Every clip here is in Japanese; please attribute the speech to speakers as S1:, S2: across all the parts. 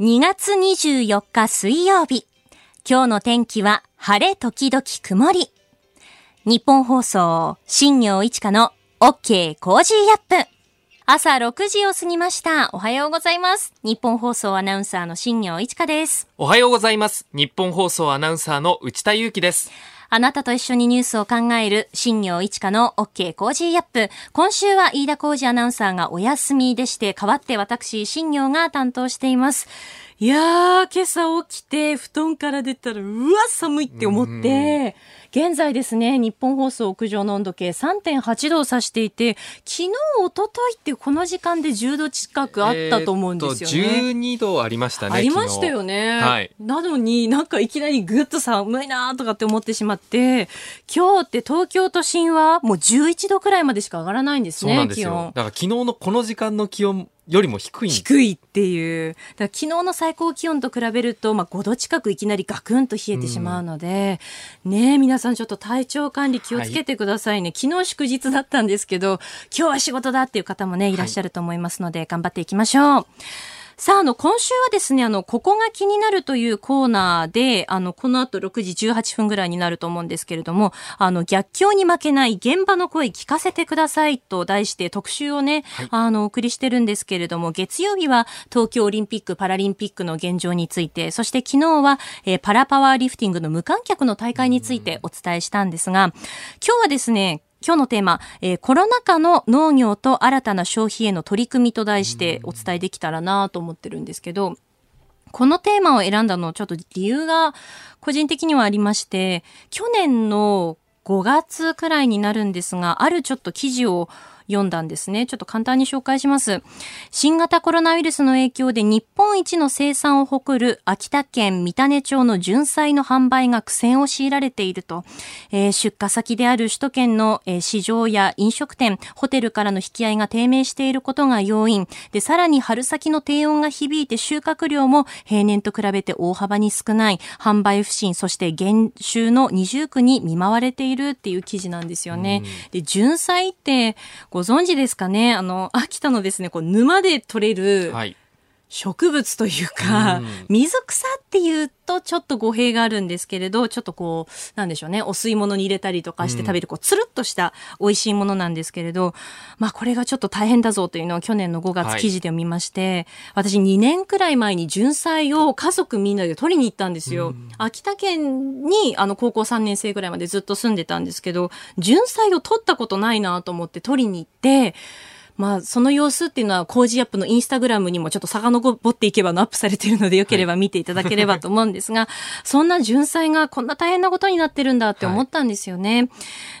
S1: 2月24日水曜日。今日の天気は晴れ時々曇り。ニッポン放送、新行市佳の OK Cozy up。朝6時を過ぎました。おはようございます。ニッポン放送アナウンサーの新行市佳です。
S2: おはようございます。ニッポン放送アナウンサーの内田雄基です。
S1: あなたと一緒にニュースを考える新業一華の OK コージーアップ。今週は飯田浩司アナウンサーがお休みでして、代わって私、新行が担当しています。いやー、今朝起きて、布団から出たら、うわ、寒いって思って、現在ですね、日本放送屋上の温度計3.8度を指していて、昨日、一昨日ってこの時間で10度近くあったと思うんですよね。
S2: えーと12度ありましたね。
S1: ありましたよね。
S2: はい
S1: なのになんかいきなりぐっと寒いなとかって思ってしまって、今日って東京都心はもう11度くらいまでしか上がらないんです
S2: そう
S1: ね、
S2: なんですよ。
S1: 気温
S2: だ。から昨日のこの時間の気温よりも低いん
S1: 低いっていう。だ昨日の最高気温と比べると、まあ5度近くいきなりガクンと冷えてしまうので、ねえ、皆さんちょっと体調管理気をつけてくださいね。昨日祝日だったんですけど、今日は仕事だっていう方もね、いらっしゃると思いますので、頑張っていきましょう。さあ、あの、今週はですね、あの、ここが気になるというコーナーで、あの、この後6時18分ぐらいになると思うんですけれども、あの、逆境に負けない現場の声聞かせてくださいと題して特集をね、あの、お送りしてるんですけれども、月曜日は東京オリンピック・パラリンピックの現状について、そして昨日は、えーパラパワーリフティングの無観客の大会についてお伝えしたんですが、今日はですね、今日のテーマ、えーコロナ禍の農業と新たな消費への取り組みと題してお伝えできたらなと思ってるんですけど、このテーマを選んだのちょっと理由が個人的にはありまして、去年の5月くらいになるんですが、あるちょっと記事を読んだんですね。ちょっと簡単に紹介します。新型コロナウイルスの影響で日本一の生産を誇る秋田県三種町の純菜の販売が苦戦を強いられていると、えー出荷先である首都圏の、えー市場や飲食店、ホテルからの引き合いが低迷していることが要因。で、さらに春先の低温が響いて収穫量も平年と比べて大幅に少ない。販売不振、そして減収の二重苦に見舞われているっていう記事なんですよね。で、純菜ってご存知ですかね？あの、秋田のですね、こう沼で取れる、
S2: はい。
S1: 植物というか
S2: うん、
S1: 水草っていうとちょっと語弊があるんですけれど、ちょっとこう、なんでしょうね、お吸い物に入れたりとかして食べる、こう、つるっとした美味しいものなんですけれど、まあこれがちょっと大変だぞというのを去年の5月
S2: はい。
S1: 記事で見まして、私2年くらい前に純菜を家族みんなで取りに行ったんですよ。秋田県にあの高校3年生ぐらいまでずっと住んでたんですけど、純菜を取ったことないなと思って取りに行って、まあ、その様子っていうのは、工事アップのインスタグラムにもちょっと遡っていけばのアップされているので、よければ見ていただければと思うんですが、そんな純粋がこんな大変なことになってるんだって思ったんですよね。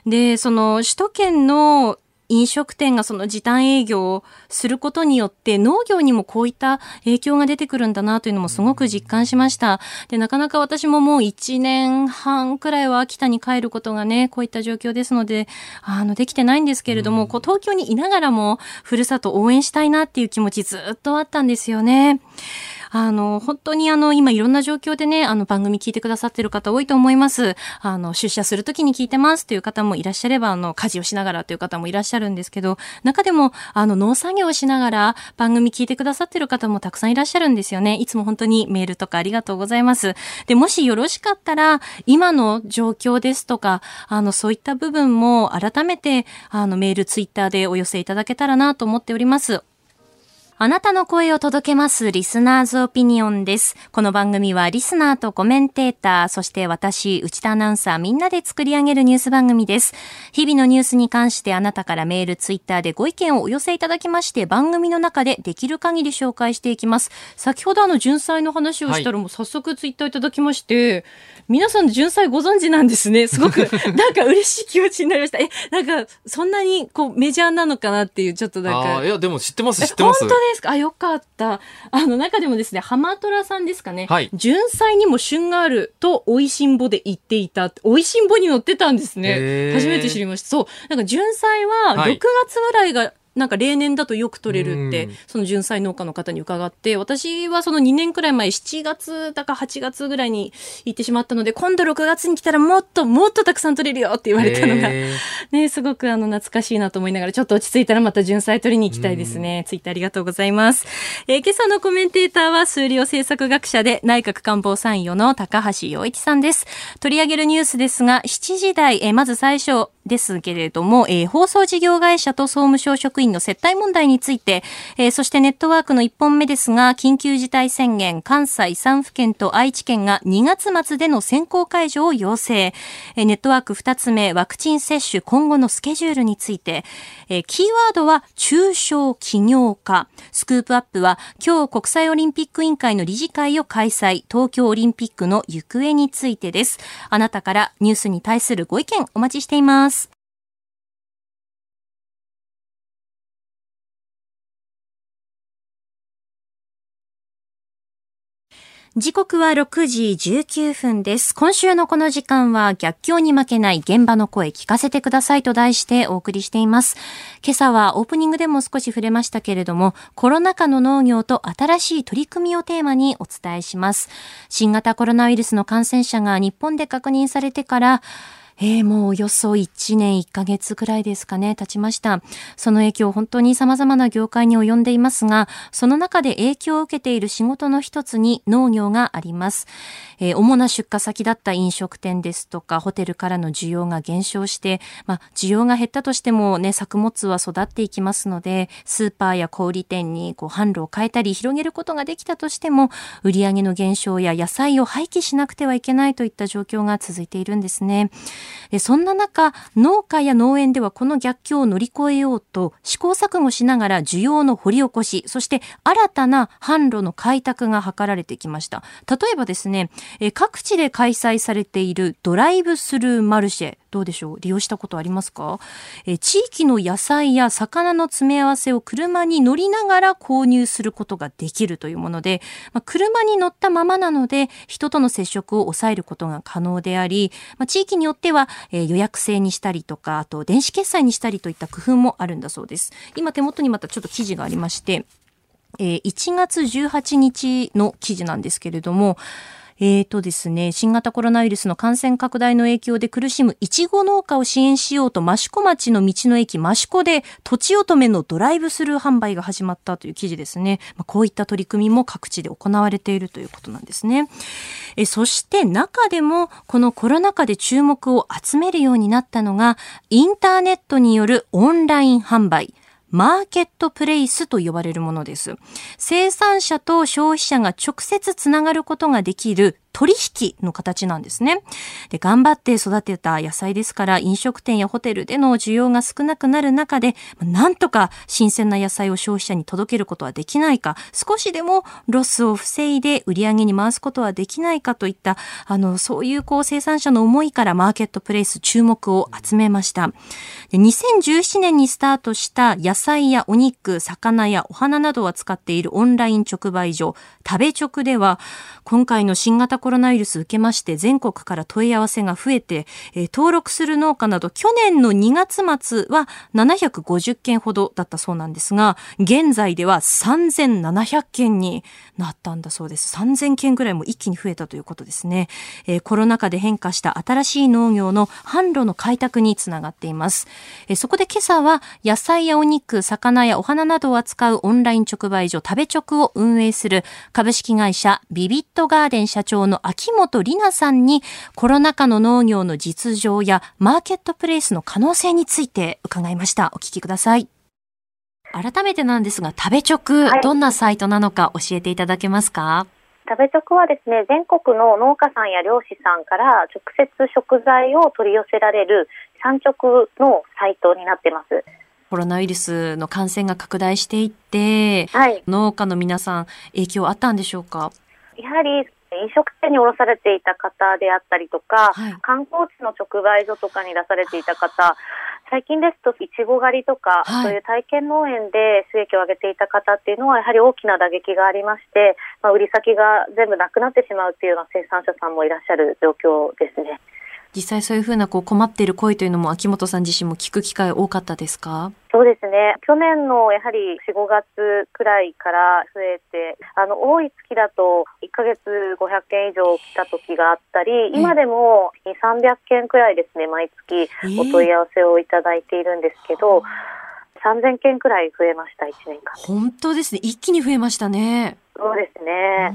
S1: で、その、首都圏の飲食店がその時短営業をすることによって農業にもこういった影響が出てくるんだなというのもすごく実感しました。で、なかなか私ももう1年半くらいは秋田に帰ることがね、こういった状況ですので、あの、できてないんですけれども、こう東京にいながらもふるさとを応援したいなっていう気持ちずっとあったんですよね。あの、本当にあの、今いろんな状況でね、あの、番組聞いてくださってる方多いと思います。あの、出社するときに聞いてますという方もいらっしゃれば、あの、家事をしながらという方もいらっしゃるんですけど、中でも、あの、農作業をしながら番組聞いてくださってる方もたくさんいらっしゃるんですよね。いつも本当にメールとかありがとうございます。で、もしよろしかったら、今の状況ですとか、あの、そういった部分も改めて、あの、メール、ツイッターでお寄せいただけたらなと思っております。あなたの声を届けますリスナーズオピニオンです。この番組はリスナーとコメンテーター、そして私、内田アナウンサーみんなで作り上げるニュース番組です。日々のニュースに関してあなたからメール、ツイッターでご意見をお寄せいただきまして、番組の中でできる限り紹介していきます。先ほどあの、純菜の話をしたらもう早速ツイッターいただきまして、皆さん純菜ご存知なんですね。すごく、なんか嬉しい気持ちになりました。え、なんか、そんなにこうメジャーなのかなっていう、ちょっとなんか。
S2: いや、でも知ってます、知ってます。
S1: 本当ですか？あ、よかった。あの、中でもですね、ハマトラさんですかね。
S2: はい
S1: 純菜にも旬があると、美味しんぼで言っていた。美味しんぼに載ってたんですね。初めて知りました。そう。なんか純菜は、
S2: はい
S1: 6月ぐらいが、なんか例年だとよく取れるって、その純菜農家の方に伺って、私はその2年くらい前、7月だか8月ぐらいに行ってしまったので、今度6月に来たらもっともっとたくさん取れるよって言われたのが、
S2: へ
S1: ね、すごくあの懐かしいなと思いながら、ちょっと落ち着いたらまた純菜取りに行きたいですね。ツイッターありがとうございます。えー今朝のコメンテーターは数量政策学者で内閣官房参与の高橋洋一さんです。取り上げるニュースですが、7時台、えーまず最初ですけれども、えー放送事業会社と総務省職員の接待問題について、えーそしてネットワークの1本目ですが、緊急事態宣言、関西3府県と愛知県が2月末での先行解除を要請。えーネットワーク2つ目、ワクチン接種今後のスケジュールについて、えーキーワードは中小企業化。スクープアップは今日国際オリンピック委員会の理事会を開催。東京オリンピックの行方についてです。あなたからニュースに対するご意見お待ちしています。時刻は6時19分です。今週のこの時間は逆境に負けない現場の声聞かせてくださいと題してお送りしています。今朝はオープニングでも少し触れましたけれども、コロナ禍の農業と新しい取り組みをテーマにお伝えします。新型コロナウイルスの感染者が日本で確認されてから、えー、もうおよそ1年1ヶ月くらいですかね、経ちました。その影響、本当に様々な業界に及んでいますが、その中で影響を受けている仕事の一つに農業があります。えー主な出荷先だった飲食店ですとか、ホテルからの需要が減少して、まあ、需要が減ったとしてもね、作物は育っていきますので、スーパーや小売店にこう販路を変えたり広げることができたとしても、売上の減少や野菜を廃棄しなくてはいけないといった状況が続いているんですね。でそんな中、農家や農園ではこの逆境を乗り越えようと、試行錯誤しながら需要の掘り起こし、そして新たな販路の開拓が図られてきました。例えばですね、各地で開催されているドライブスルーマルシェ、どうでしょう？利用したことありますか、え地域の野菜や魚の詰め合わせを車に乗りながら購入することができるというもので、まあ、車に乗ったままなので人との接触を抑えることが可能であり、まあ、地域によっては、え予約制にしたりとか、あと電子決済にしたりといった工夫もあるんだそうです。今手元にまたちょっと記事がありまして、えー1月18日の記事なんですけれども、えーとですね、新型コロナウイルスの感染拡大の影響で苦しむいちご農家を支援しようと益子町の道の駅益子で土地乙女のドライブスルー販売が始まったという記事ですね。まあ、こういった取り組みも各地で行われているということなんですね。えそして中でもこのコロナ禍で注目を集めるようになったのがインターネットによるオンライン販売。マーケットプレイスと呼ばれるものです。生産者と消費者が直接つながることができる取引の形なんですね。で、頑張って育てた野菜ですから、飲食店やホテルでの需要が少なくなる中で、なんとか新鮮な野菜を消費者に届けることはできないか、少しでもロスを防いで売り上げに回すことはできないかといった、あの、そういうこう生産者の思いからマーケットプレイス注目を集めました。で2017年にスタートした野菜やお肉、魚やお花などを扱っているオンライン直売所、食べ直では、今回の新型コロナコロナウイルス受けまして全国から問い合わせが増えて、えー登録する農家など去年の2月末は750件ほどだったそうなんですが、現在では3700件になったんだそうです。3000件ぐらいも一気に増えたということですね。えーコロナ禍で変化した新しい農業の販路の開拓につながっています。えーそこで今朝は野菜やお肉、魚やお花などを扱うオンライン直売所食べ直を運営する株式会社ビビットガーデン社長の秋元里奈さんにコロナ禍の農業の実情やマーケットプレイスの可能性について伺いました。お聞きください。改めてなんですが、食べ直、
S3: はい
S1: どんなサイトなのか教えていただけますか？
S3: 食べ直はですね、全国の農家さんや漁師さんから直接食材を取り寄せられる産直のサイトになってます。
S1: コロナウイルスの感染が拡大していって、
S3: はい。
S1: 農家の皆さん影響あったんでしょうか？
S3: やはり飲食店に卸されていた方であったりとか、
S1: はい
S3: 観光地の直売所とかに出されていた方、最近ですといちご狩りとか、
S1: はい
S3: そういう体験農園で収益を上げていた方っていうのはやはり大きな打撃がありまして、まあ、売り先が全部なくなってしまうっていうような生産者さんもいらっしゃる状況ですね。
S1: 実際そういうふうなこう困っている声というのも秋元さん自身も聞く機会多かったですか？
S3: そうですね。去年のやはり4、5月くらいから増えて、あの、多い月だと1ヶ月500件以上来た時があったり、今でも2、300件くらいですね、毎月お問い合わせをいただいているんですけど、3000件くらい増えました、1年間。
S1: 本当ですね。一気に増えましたね。
S3: そうですね。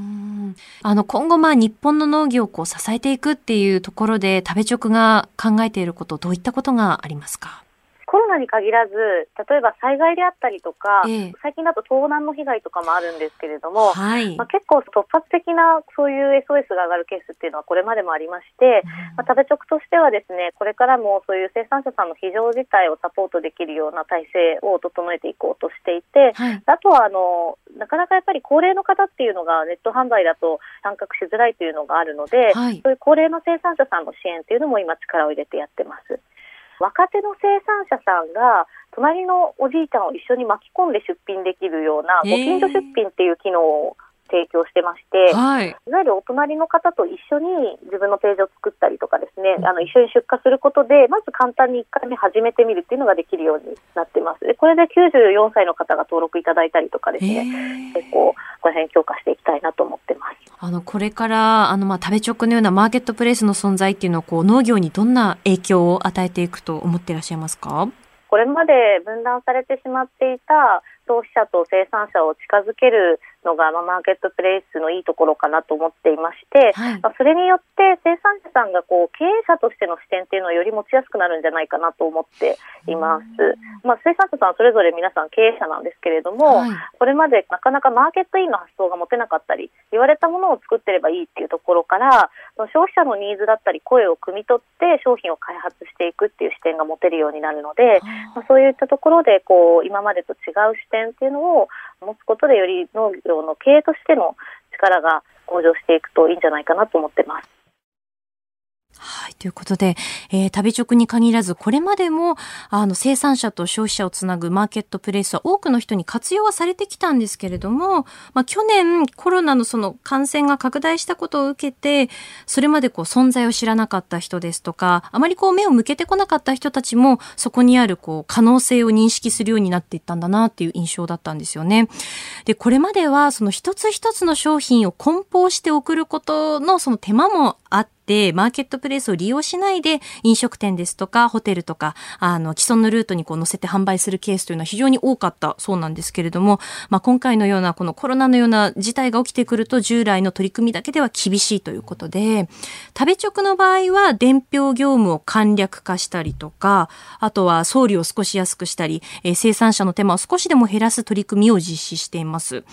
S1: あの、今後まあ日本の農業をこう支えていくっていうところで食べ直が考えていること、どういったことがありますか？
S3: コロナに限らず、例えば災害であったりとか、ええ、最近だと盗難の被害とかもあるんですけれども、はい、まあ、結構突発的なそういう SOS が上がるケースっていうのはこれまでもありまして、まあ、食べ直としてはですね、これからもそういう生産者さんの非常事態をサポートできるような体制を整えていこうとしていて、はい、あとはあの、なかなかやっぱり高齢の方っていうのがネット販売だと参画しづらいというのがあるので、はい、そういう高齢の生産者さんの支援っていうのも今力を入れてやってます。若手の生産者さんが隣のおじいちゃんを一緒に巻き込んで出品できるような、ご近所出品っていう機能を提供してまして、はい、いわゆるお隣の方と一緒に自分のページを作ったりとかですね、うん、あの一緒に出荷することで、まず簡単に1回目始めてみるっていうのができるようになってます。で、これで94歳の方が登録いただいたりとかですね、結構、この辺強化していきたいなと思ってます。
S1: あの、これから、あの、まあ、食べ直のようなマーケットプレイスの存在っていうのを、こう、農業にどんな影響を与えていくと思っていらっしゃいますか？
S3: これまで分断されてしまっていた消費者と生産者を近づけるのが、まあ、マーケットプレイスのいいところかなと思っていまして、はい、まあ、それによって生産者さんがこう経営者としての視点っていうのをより持ちやすくなるんじゃないかなと思っています。まあ、生産者さんそれぞれ皆さん経営者なんですけれども、はい、これまでなかなかマーケットインの発想が持てなかったり、言われたものを作ってればいいっていうところから、消費者のニーズだったり声を汲み取って商品を開発していくっていう視点が持てるようになるので、まあ、そういったところでこう今までと違う視点っていうのを持つことでより農業の経営としての力が向上していくといいんじゃないかなと思ってます。
S1: はい。ということで、えー、旅直に限らず、これまでも、あの、生産者と消費者をつなぐマーケットプレイスは多くの人に活用はされてきたんですけれども、まあ、去年コロナのその感染が拡大したことを受けて、それまでこう存在を知らなかった人ですとか、あまりこう目を向けてこなかった人たちも、そこにあるこう可能性を認識するようになっていったんだなっていう印象だったんですよね。で、これまではその一つ一つの商品を梱包して送ることのその手間もあって、マーケットプレイスを利用しないで、飲食店ですとか、ホテルとか、あの、既存のルートにこう載せて販売するケースというのは非常に多かったそうなんですけれども、まあ、今回のようなこのコロナのような事態が起きてくると、従来の取り組みだけでは厳しいということで、食べ直の場合は、伝票業務を簡略化したりとか、あとは送料を少し安くしたり、えー、生産者の手間を少しでも減らす取り組みを実施しています。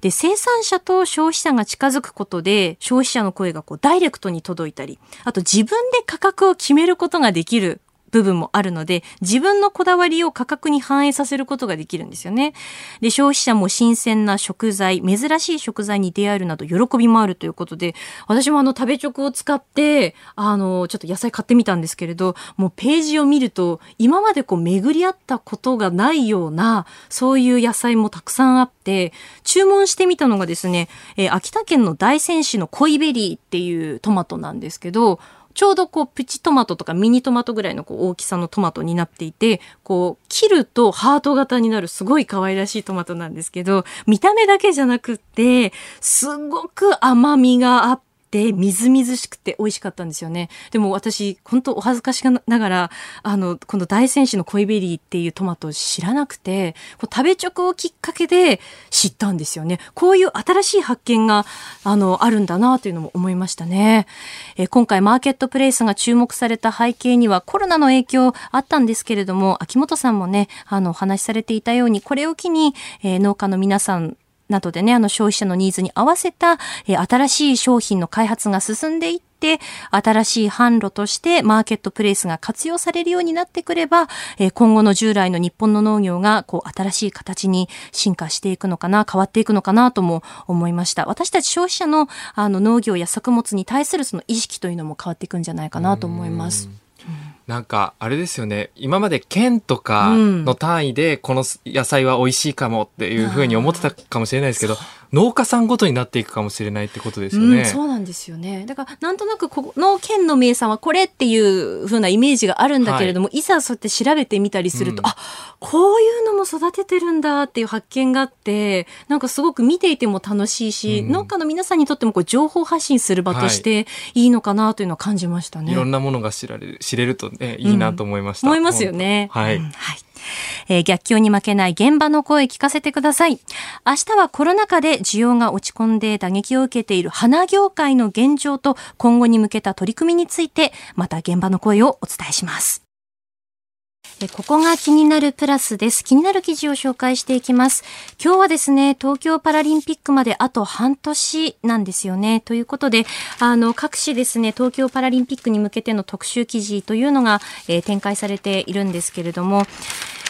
S1: で、生産者と消費者が近づくことで、消費者の声がこうダイレクトに届いたり、あと自分で価格を決めることができる部分もあるので、自分のこだわりを価格に反映させることができるんですよね。で、消費者も新鮮な食材、珍しい食材に出会えるなど喜びもあるということで、私もあの食べチョクを使って、あの、ちょっと野菜買ってみたんですけれど、もうページを見ると、今までこう巡り合ったことがないような、そういう野菜もたくさんあって、注文してみたのがですね、えー、秋田県の大仙市の恋ベリーっていうトマトなんですけど、ちょうどこうプチトマトとかミニトマトぐらいのこう大きさのトマトになっていて、こう切るとハート型になるすごい可愛らしいトマトなんですけど、見た目だけじゃなくて、すごく甘みがあって、てみずみずしくて美味しかったんですよね。でも私、本当お恥ずかしながら、あの、この大仙市の恋ベリーっていうトマトを知らなくて、こう食べチョクをきっかけで知ったんですよね。こういう新しい発見が、あの、あるんだなというのも思いましたね。え今回マーケットプレイスが注目された背景にはコロナの影響あったんですけれども、秋元さんもね、あの、お話しされていたように、これを機に、えー、農家の皆さんなどでね、あの消費者のニーズに合わせた、え新しい商品の開発が進んでいって、新しい販路としてマーケットプレイスが活用されるようになってくれば、え今後の従来の日本の農業がこう新しい形に進化していくのかな、変わっていくのかなとも思いました。私たち消費者のあの農業や作物に対するその意識というのも変わっていくんじゃないかなと思います。
S2: なんかあれですよね。今まで県とかの単位でこの野菜は美味しいかもっていうふうに思ってたかもしれないですけど、農家さんごとになっていくかもしれないってことですよね。うん、
S1: そうなんですよね。だからなんとなくこの県の名産はこれっていう風なイメージがあるんだけれども、はい、いざそうやって調べてみたりすると、うん、あこういうのも育ててるんだっていう発見があってなんかすごく見ていても楽しいし、うん、農家の皆さんにとってもこう情報発信する場としていいのかなというのを感じましたね。
S2: はい、いろんなものが知られる知れるとねいいなと思いました。
S1: 思いますよね。
S2: はい、はい
S1: えー、逆境に負けない現場の声聞かせてください。明日はコロナ禍で需要が落ち込んで打撃を受けている花業界の現状と今後に向けた取り組みについて、また現場の声をお伝えします。ここが気になるプラスです。気になる記事を紹介していきます。今日はですね、東京パラリンピックまであと半年なんですよね。ということで、あの、各紙ですね、東京パラリンピックに向けての特集記事というのが、えー、展開されているんですけれども、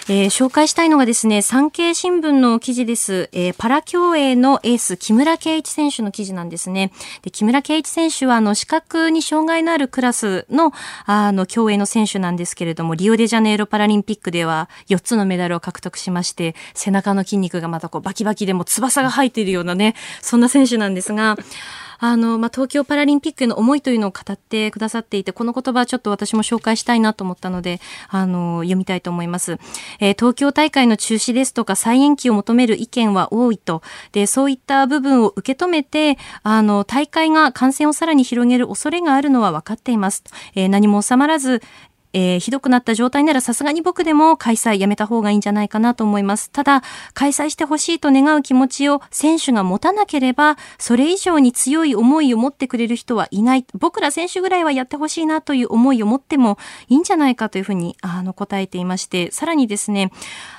S1: えー、紹介したいのがですね、産経新聞の記事です。えー、パラ競泳のエース、木村敬一選手の記事なんですね。で木村敬一選手は、あの、視覚に障害のあるクラスの、あの、競泳の選手なんですけれども、リオデジャネイロパラリンピックでは4つのメダルを獲得しまして、背中の筋肉がまたこうバキバキでも翼が生えているようなね、そんな選手なんですが、あの、まあ、東京パラリンピックへの思いというのを語ってくださっていて、この言葉はちょっと私も紹介したいなと思ったので、あの、読みたいと思います。えー、東京大会の中止ですとか再延期を求める意見は多いと。で、そういった部分を受け止めて、あの、大会が感染をさらに広げる恐れがあるのは分かっています。えー、何も収まらず、えー、ひどくなった状態ならさすがに僕でも開催やめた方がいいんじゃないかなと思います。ただ、開催してほしいと願う気持ちを選手が持たなければ、それ以上に強い思いを持ってくれる人はいない。僕ら選手ぐらいはやってほしいなという思いを持ってもいいんじゃないかというふうに、あの、答えていまして、さらにですね、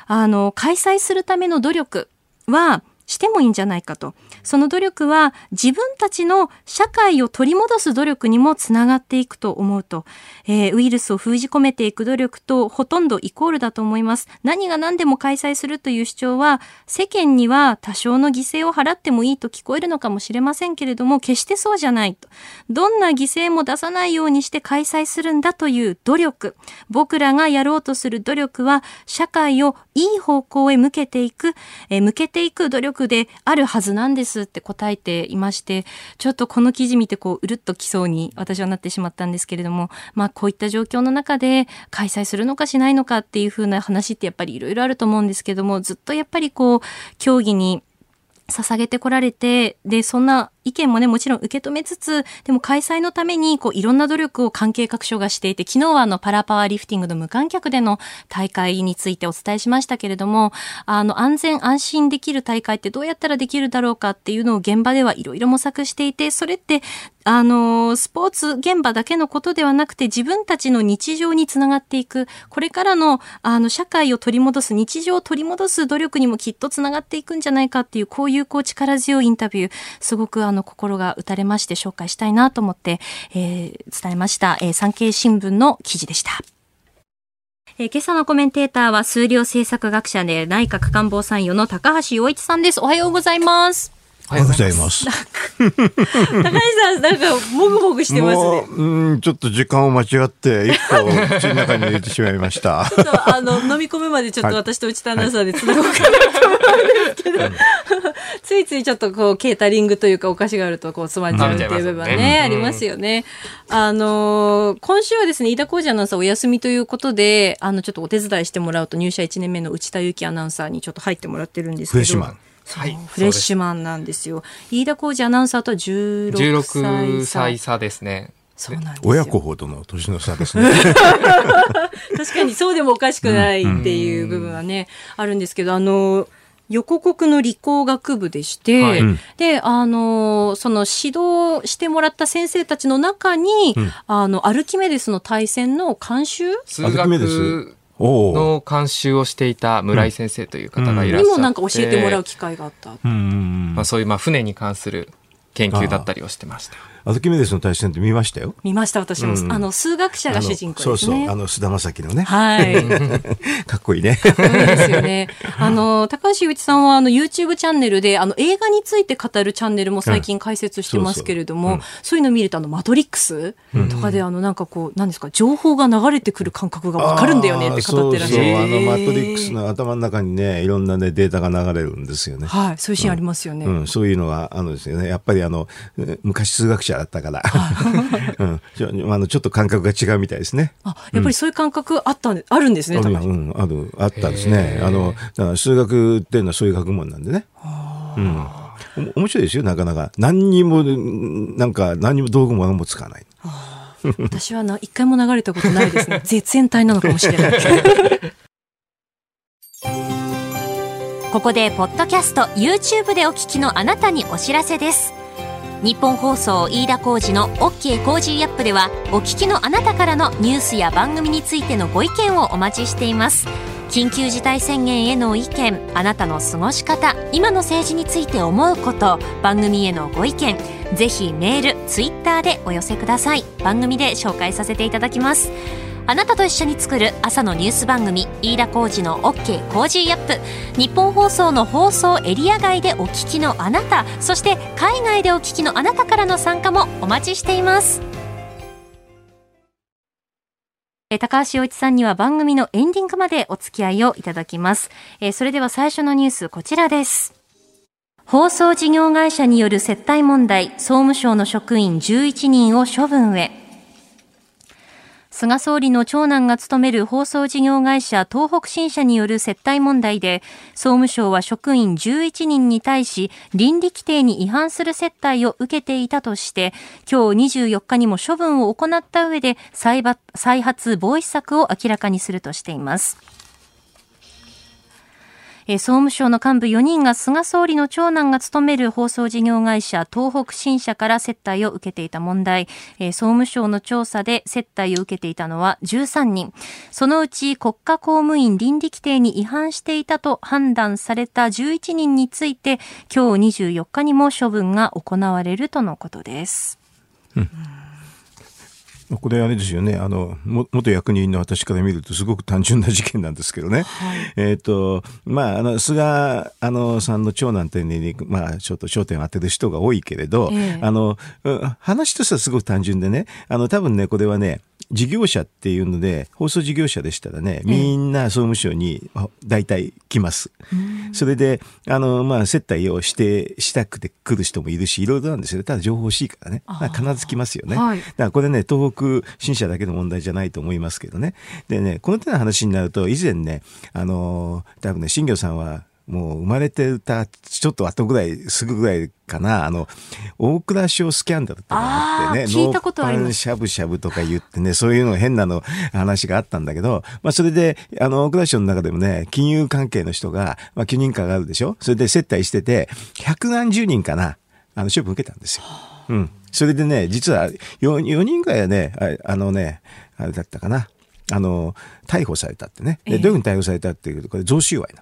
S1: あの、開催するための努力は、してもいいんじゃないかと。その努力は自分たちの社会を取り戻す努力にもつながっていくと思うと、えー、ウイルスを封じ込めていく努力とほとんどイコールだと思います。何が何でも開催するという主張は世間には多少の犠牲を払ってもいいと聞こえるのかもしれませんけれども、決してそうじゃないと。どんな犠牲も出さないようにして開催するんだという努力。僕らがやろうとする努力は社会をいい方向へ向けていく、えー、向けていく努力であるはずなんですって答えていまして、ちょっとこの記事見てこう、うるっときそうに私はなってしまったんですけれども、まあこういった状況の中で開催するのかしないのかっていう風な話ってやっぱりいろいろあると思うんですけども、ずっとやっぱりこう、競技に捧げてこられて、で、そんな意見もね、もちろん受け止めつつ、でも開催のために、こう、いろんな努力を関係各所がしていて、昨日はあの、パラパワーリフティングの無観客での大会についてお伝えしましたけれども、あの、安全安心できる大会ってどうやったらできるだろうかっていうのを現場ではいろいろ模索していて、それって、あの、スポーツ現場だけのことではなくて、自分たちの日常につながっていく、これからの、あの、社会を取り戻す、日常を取り戻す努力にもきっとつながっていくんじゃないかっていう、こういうこう力強いインタビュー、すごくあの、の心が打たれまして紹介したいなと思って、えー、伝えました、えー、産経新聞の記事でした。えー、今朝のコメンテーターは数量政策学者で内閣官房参与の高橋洋一さんです。おはようございます。
S4: おはようございます。
S1: 高橋さん、なんか、もぐもぐしてますね。
S4: うん、ちょっと時間を間違って、一個、口の中に入れてしまいました。
S1: ちょっと、あの、飲み込むまでちょっと私と内田アナウンサーでつなごうかなと思うんですけど、ついついちょっとこう、ケータリングというかお菓子があると、こう、つまっちゃうっていう部分ね、ねありますよね。あの、今週はですね、飯田浩二アナウンサーお休みということで、あの、ちょっとお手伝いしてもらうと、入社1年目の内田祐樹アナウンサーにちょっと入ってもらってるんですけど。はい、フレッシュマンなんですよ。飯田浩二アナウンサーとは16歳差。16
S2: 歳差ですね。
S1: そうなんです
S4: 親子ほどの年の差ですね。
S1: 確かにそうでもおかしくないっていう部分はね、あるんですけど、あの、横国の理工学部でして、はい、で、あの、その指導してもらった先生たちの中に、うん、あの、アルキメデスの対戦の監修？
S2: 数学の監修をしていた村井先生という方がいらっしゃって、
S1: にもなんか教えてもらう機会があった。
S2: まあ、そういうまあ船に関する研究だったりをしてました。
S4: アルキメデスの対戦って見ましたよ。
S1: 見ました、私も。うん、あの、数学者が主人公ですね。そうそう、
S4: あの、菅田将暉のね。
S1: はい。
S4: かっこいいね。
S1: かっこいいですよね。あの、高橋内さんは、あの、YouTube チャンネルで、あの、映画について語るチャンネルも最近解説してますけれども、そういうの見ると、あの、マトリックスとかで、あの、なんかこう、なんですか、情報が流れてくる感覚がわかるんだよねって語ってらっしゃる。
S4: そうそう、あの、マトリックスの頭の中にね、いろんなね、データが流れるんですよね。
S1: はい、そういうシーンありますよね。
S4: うん、そういうのがあるんですよね。やっぱりあの、昔数学者だったから。うん、ちょあのちょっと感覚が違うみたいですね。
S1: あ、やっぱりそういう感覚あったんで、あるんですね。
S4: うん、あるあったんですね。あの数学っていうのはそういう学問なんでね。うん。面白いですよなかなか何にもなんか何にも道具もも使わない。
S1: 私はな一回も流れたことないですね。絶縁体なのかもしれない。ここでポッドキャスト YouTube でお聞きのあなたにお知らせです。日本放送飯田浩司の OK コージーアップではお聞きのあなたからのニュースや番組についてのご意見をお待ちしています。緊急事態宣言への意見あなたの過ごし方今の政治について思うこと番組へのご意見ぜひメールツイッターでお寄せください。番組で紹介させていただきます。あなたと一緒に作る朝のニュース番組飯田浩二の OK コージーアップ日本放送の放送エリア外でお聞きのあなたそして海外でお聞きのあなたからの参加もお待ちしています高橋洋一さんには番組のエンディングまでお付き合いをいただきます。えそれでは最初のニュースこちらです。放送事業会社による接待問題、総務省の職員11人を処分へ。菅総理の長男が務める放送事業会社東北新社による接待問題で、総務省は職員11人に対し、倫理規定に違反する接待を受けていたとして、今日24日にも処分を行った上で再発防止策を明らかにするとしています。総務省の幹部4人が菅総理の長男が務める放送事業会社東北新社から接待を受けていた問題、総務省の調査で接待を受けていたのは13人。そのうち国家公務員倫理規定に違反していたと判断された11人について、今日24日にも処分が行われるとのことです。うん
S4: これあれですよね。あの元役人の私から見るとすごく単純な事件なんですけどね、はい、えっ、ー、とまああの菅あのさんの長男というにまあちょっと焦点を当てる人が多いけれど、えー、あの話としてはすごく単純でね。あの多分ねこれはね事業者っていうので放送事業者でしたらねみんな総務省に大体来ます。それであの、まあ、接待をしてしたくて来る人もいるしいろいろなんですよただ情報欲しいからね。必ず来ますよね。はい、だからこれね東北新社だけの問題じゃないと思いますけどね。でねこの手の話になると以前ねあの多分ね新業さんはもう生まれてたちょっと後ぐらいすぐぐらいかな。あの大蔵省スキャンダルってのがあってね
S1: 聞いたことあり
S4: ます。しゃぶしゃぶとか言ってねそういうの変なの 話があったんだけど、まあ、それであの大蔵省の中でもね金融関係の人が、まあ、許認可があるでしょ？それで接待してて百何十人かなあの処分受けたんですよ。うん、それでね実は 4, 4人ぐらいはねあのねあれだったかな。あの逮捕されたってね。でどういうふうに逮捕されたっていうとこれ贈収賄な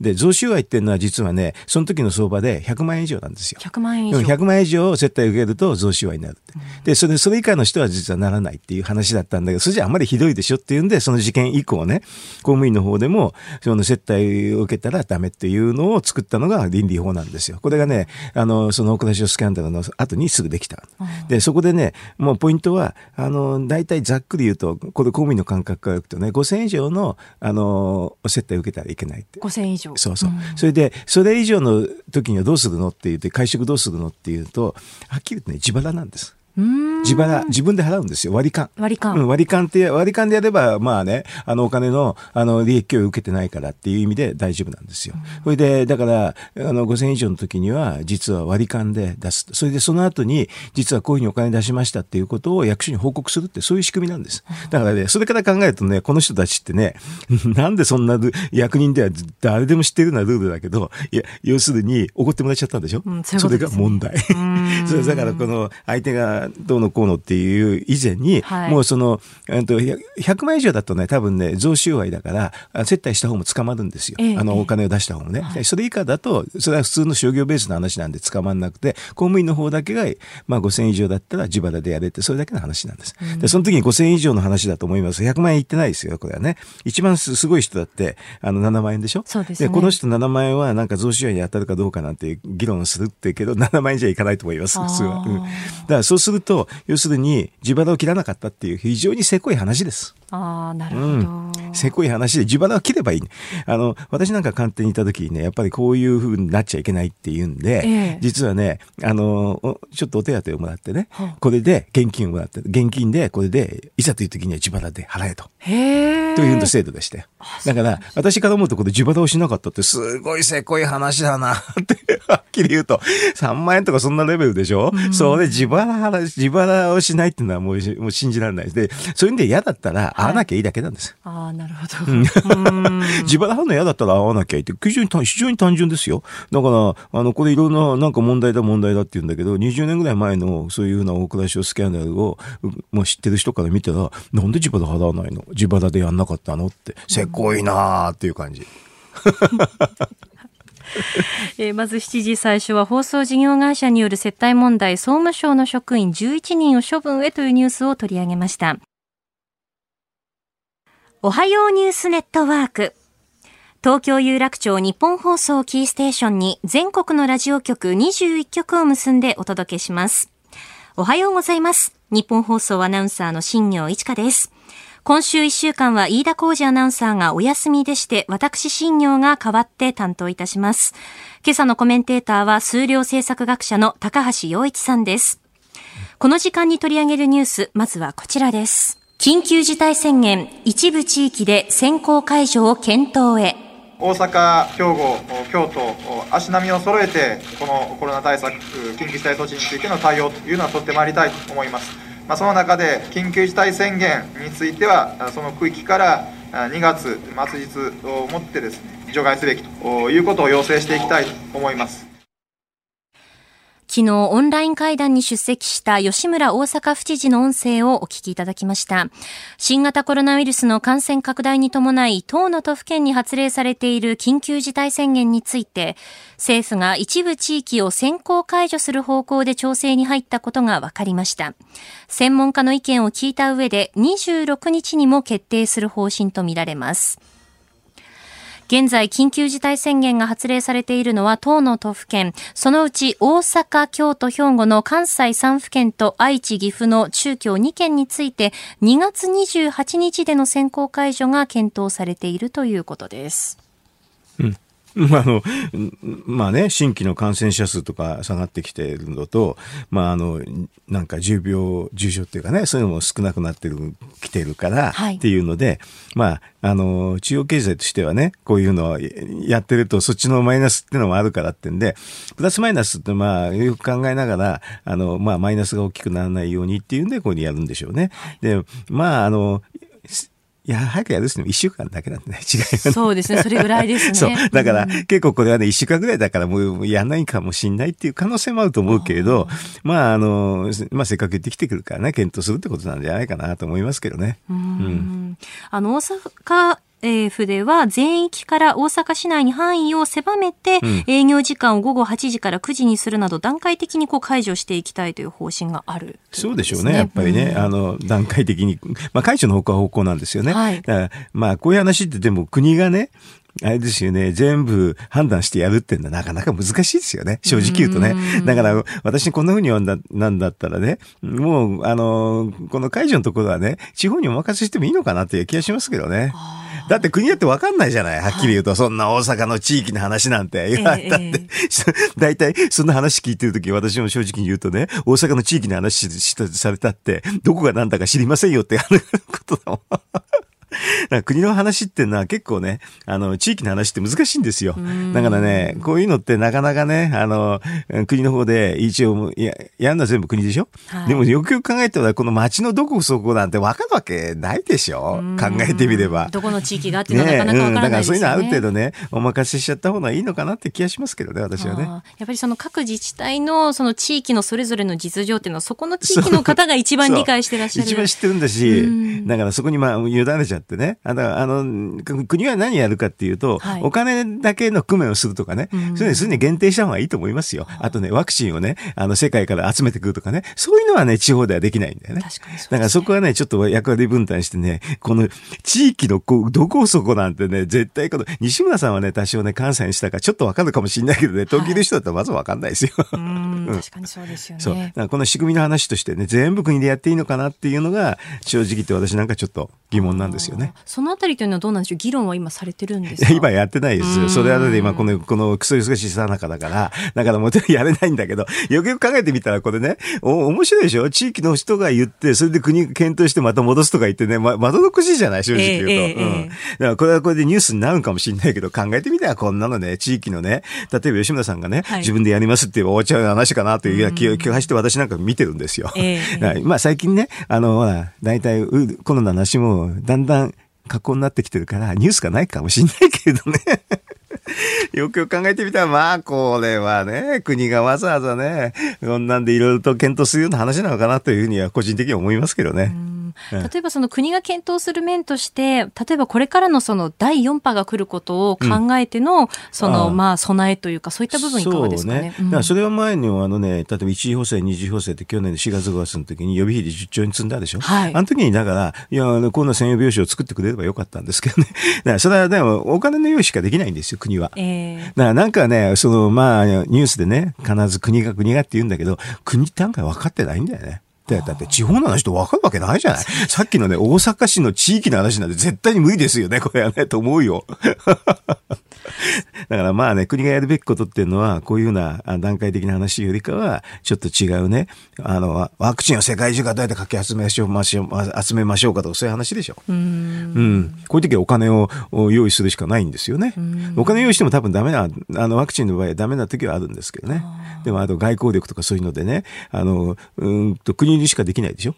S4: で、贈収賄っていうのは実はね、その時の相場で100万円以上なんですよ。
S1: 100万円以上。
S4: 100万円以上絶対受けると贈収賄になる、うん、で、それ、それ以下の人は実はならないっていう話だったんだけど、それじゃあんまりひどいでしょっていうんで、その事件以降ね、公務員の方でも、その接待を受けたらダメっていうのを作ったのが倫理法なんですよ。これがね、あの、その大蔵省スキャンダルの後にすぐできた。うん、で、そこでね、もうポイントは、あの、大体ざっくり言うと、これ公務員の感覚からいくとね、5000以上の、あの、接待を受けたらいけないって。
S1: 5000以上。
S4: そうそう。うんれで、それ以上の時にはどうするのって言って、会食どうするのっていうと、はっきり言ってね、自腹なんです。自腹、自分で払うんですよ。割り勘。
S1: 割り勘。
S4: うん、割り勘って、割り勘でやれば、まあね、あの、お金の、あの、利益を受けてないからっていう意味で大丈夫なんですよ。それで、だから、あの、5000円以上の時には、実は割り勘で出す。それで、その後に、実はこういうふうにお金出しましたっていうことを役所に報告するって、そういう仕組みなんです。だからね、それから考えるとね、この人たちってね、なんでそんな役人では誰でも知ってるようなルールだけど、いや、要するに、怒ってもらっちゃったんでしょ、うん、そそれが問題。それだから、この、相手が、がどうのこうのっていう以前に、はい、もうその、えっと、100万以上だとね、多分ね、贈収賄だから、接待した方も捕まるんですよ。ええ、あの、お金を出した方もね。はい、それ以下だと、それは普通の商業ベースの話なんで捕まんなくて、公務員の方だけが、まあ5000以上だったら自腹でやれって、それだけの話なんです。うん、で、その時に5000以上の話だと思います。100万円いってないですよ、これはね。一番すごい人だって、あの、7万円でしょ？
S1: そうですね。
S4: で、この人7万円はなんか贈収賄に当たるかどうかなんて議論するってけど、7万円じゃいかないと思います、普通は。うん、だからそうすると、要するに地肌を切らなかったっていう非常にせこい話です。
S1: ああ、なるほど、うん。
S4: せこい話で自腹を切ればいい。あの、私なんか官邸にいた時にね、やっぱりこういうふうになっちゃいけないっていうんで、ええ、実はね、あの、ちょっとお手当をもらってね、これで現金をもらって、現金でこれで、いざという時には自腹で払えと。
S1: へ
S4: という制度でして。だから、私から思うとこれ自腹をしなかったってすごいせこい話だなってはっきり言うと、3万円とかそんなレベルでしょ、うん、それ自腹、自腹をしないっていうのはもうもう信じられないで、そういうんで嫌だったら会わなきゃいいだけなんです。
S1: はい、ああ、なるほど。
S4: 自腹払うの嫌だったら会わなきゃいいって、非常に非常に単純ですよ。だから、あの、これいろんななんか問題だ問題だって言うんだけど、20年ぐらい前のそういうふうな大蔵省スキャンダルを、もう知ってる人から見たら、なんで自腹払わないの？自腹でやんなかったのって、せこいなーっていう感じ。
S1: えー、まず7時最初は放送事業会社による接待問題総務省の職員11人を処分へというニュースを取り上げましたおはようニュースネットワーク東京有楽町日本放送キーステーションに全国のラジオ局21局を結んでお届けしますおはようございます日本放送アナウンサーの新業一華です今週1週間は飯田浩二アナウンサーがお休みでして、私新業が代わって担当いたします。今朝のコメンテーターは数量政策学者の高橋洋一さんです。この時間に取り上げるニュース、まずはこちらです。緊急事態宣言、一部地域で先行解除を検討へ。
S5: 大阪、兵庫、京都、足並みを揃えて、このコロナ対策、緊急事態措置についての対応というのは取ってまいりたいと思います。まあ、その中で緊急事態宣言についてはその区域から2月末日をもってですね除外すべきということを要請していきたいと思います。
S1: 昨日オンライン会談に出席した吉村大阪府知事の音声をお聞きいただきました。新型コロナウイルスの感染拡大に伴い、党の都府県に発令されている緊急事態宣言について、政府が一部地域を先行解除する方向で調整に入ったことが分かりました。専門家の意見を聞いた上で26日にも決定する方針とみられます。現在、緊急事態宣言が発令されているのは10の都府県、そのうち大阪、京都、兵庫の関西3府県と愛知、岐阜の中京2県について、2月28日での選考解除が検討されているということです。
S4: あ、あの、まあね、新規の感染者数とか下がってきているのと、まあ、あの、なんか重病、重症っていうかね、そういうのも少なくなってる、きてるから、っていうので、まあ、あの、中央経済としてはね、こういうのをやってると、そっちのマイナスっていうのもあるからってんで、プラスマイナスってまあ、よく考えながら、あの、まあ、マイナスが大きくならないようにっていうんで、こういうにやるんでしょうね。で、まあ、あの、いや、早くやるっても1週間だけなんでね、違い
S1: そうですね、それぐらいですね。
S4: そう。だから、うん、結構これはね、1週間ぐらいだからもうやんないかもしんないっていう可能性もあると思うけれど、まあ、あの、まあ、せっかく言ってきてくるからね、検討するってことなんじゃないかなと思いますけどね。
S1: うん。あの、大阪え府では全域から大阪市内に範囲を狭めて、営業時間を午後8時から9時にするなど段階的にこう解除していきたいという方針がある、ね、
S4: そうでしょうねやっぱりね、うん、あの段階的に、まあ、解除の方向は方向なんですよね、はい、まあこういう話ってでも国がねあれですよね、全部判断してやるっていうのはなかなか難しいですよね。正直言うとね。だから、私こんな風に言うんだ、なんだったらね、もう、あの、この解除のところはね、地方にお任せしてもいいのかなっていう気がしますけどね。だって国だってわかんないじゃない。はっきり言うと、そんな大阪の地域の話なんて言われたって。大体、そんな話聞いてるとき、私も正直に言うとね、大阪の地域の話されたって、どこが何だか知りませんよって、あのことだもん。国の話っていうのは結構ね、あの、地域の話って難しいんですよ。だからね、こういうのってなかなかね、あの、国の方で一応、や、やるのは全部国でしょ、はい、でもよくよく考えたら、この町のどこそこなんて分かるわけないでしょ？考えてみれば。
S1: どこの地域がっていうのはなかなか分からないですよね。ねうん、だからそういうの
S4: ある程度ね、お任せしちゃった方がいいのかなって気がしますけどね、私はね。
S1: やっぱりその各自治体のその地域のそれぞれの実情っていうのは、そこの地域の方が一番理解してらっしゃる。
S4: 一番知ってるんだし、だからそこにまあ委ねちゃってね。あの、あの国は何やるかっていうと、はい、お金だけの工面をするとかね、うん、そういうに限定した方がいいと思いますよ。あとね、ワクチンをね、あの、世界から集めてくるとかね、そういうのはね、地方ではできないんだよね。確かにね、だからそこはね、ちょっと役割分担してね、この地域のこどこそこなんてね、絶対この、西村さんはね、多少ね、関西にしたからちょっとわかるかもしれないけどね、東京の人だったらまずわかんないですよ。
S1: はい、うん、確かにそうですよね。そう。
S4: この仕組みの話としてね、全部国でやっていいのかなっていうのが、正直言って私なんかちょっと疑問なんですよね。
S1: そのあたりというのはどうなんでしょう？議論は今されてるんですか？
S4: 今やってないですよ。それはだって今この、このクソ忙しいさなかだから、だからもちろんやれないんだけど、よくよく考えてみたらこれね、お、面白いでしょ？地域の人が言って、それで国検討してまた戻すとか言ってね、ま、まどろっこしいじゃない？正直言うと。えーえー、うん。だからこれはこれでニュースになるかもしれないけど、考えてみたらこんなのね、地域のね、例えば吉村さんがね、はい、自分でやりますって終わっちゃう話かなという気が気がして私なんか見てるんですよ。えー、まあ最近ね、あの、ほら、大体コロナの話もだんだん格好になってきてるから、ニュースがないかもしんないけれどね。よくよく考えてみたら、まあ、これはね、国がわざわざね、こんなんでいろいろと検討するような話なのかなというふうには個人的には思いますけどね。
S1: 例えばその国が検討する面として、例えばこれからのその第4波が来ることを考えての、そのまあ備えというか、そういった部分いかがですかね？
S4: そうね。それは前にもあのね、例えば1次補正、2次補正って去年の4月5月の時に予備費で10兆円積んだでしょ？はい。あの時にだから、いや、こんな専用病床を作ってくれればよかったんですけどね。だからそれはでもお金の用意しかできないんですよ、国は。ええー、だからなんかね、そのまあニュースでね、必ず国が国がって言うんだけど、国って案外分かってないんだよね。だって地方の話と分かるわけないじゃない さっきのね、大阪市の地域の話なんて絶対に無理ですよね、これはね、と思うよ。だからまあね、国がやるべきことっていうのは、こういうふうな段階的な話よりかは、ちょっと違うね、あの、ワクチンを世界中がどうやってかき集めましょう、集めましょうかとか、そういう話でしょ。うんうん。こういう時はお金を用意するしかないんですよね。お金用意しても多分ダメな、あの、ワクチンの場合はダメな時はあるんですけどね。でも、あと外交力とかそういうのでね、あの、うんと国にしかできないでしょ。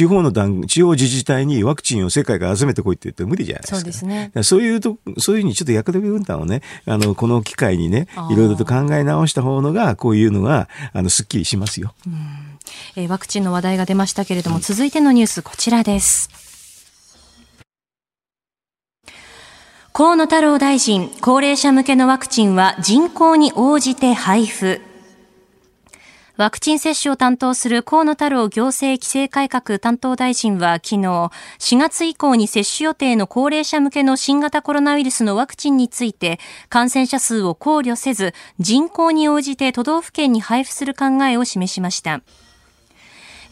S4: 地方の段、地方自治体にワクチンを世界から集めてこいって言って無理じゃないですか。そうですね。そういうと、そういうふうにちょっと役割分担をね、あの、この機会にね、いろいろと考え直した方のが、こういうのが、あの、すっきりしますよ。うん
S1: えー、ワクチンの話題が出ましたけれども、続いてのニュース、こちらです。河野太郎大臣、高齢者向けのワクチンは人口に応じて配布。ワクチン接種を担当する河野太郎行政規制改革担当大臣は昨日、4月以降に接種予定の高齢者向けの新型コロナウイルスのワクチンについて、感染者数を考慮せず、人口に応じて都道府県に配布する考えを示しました。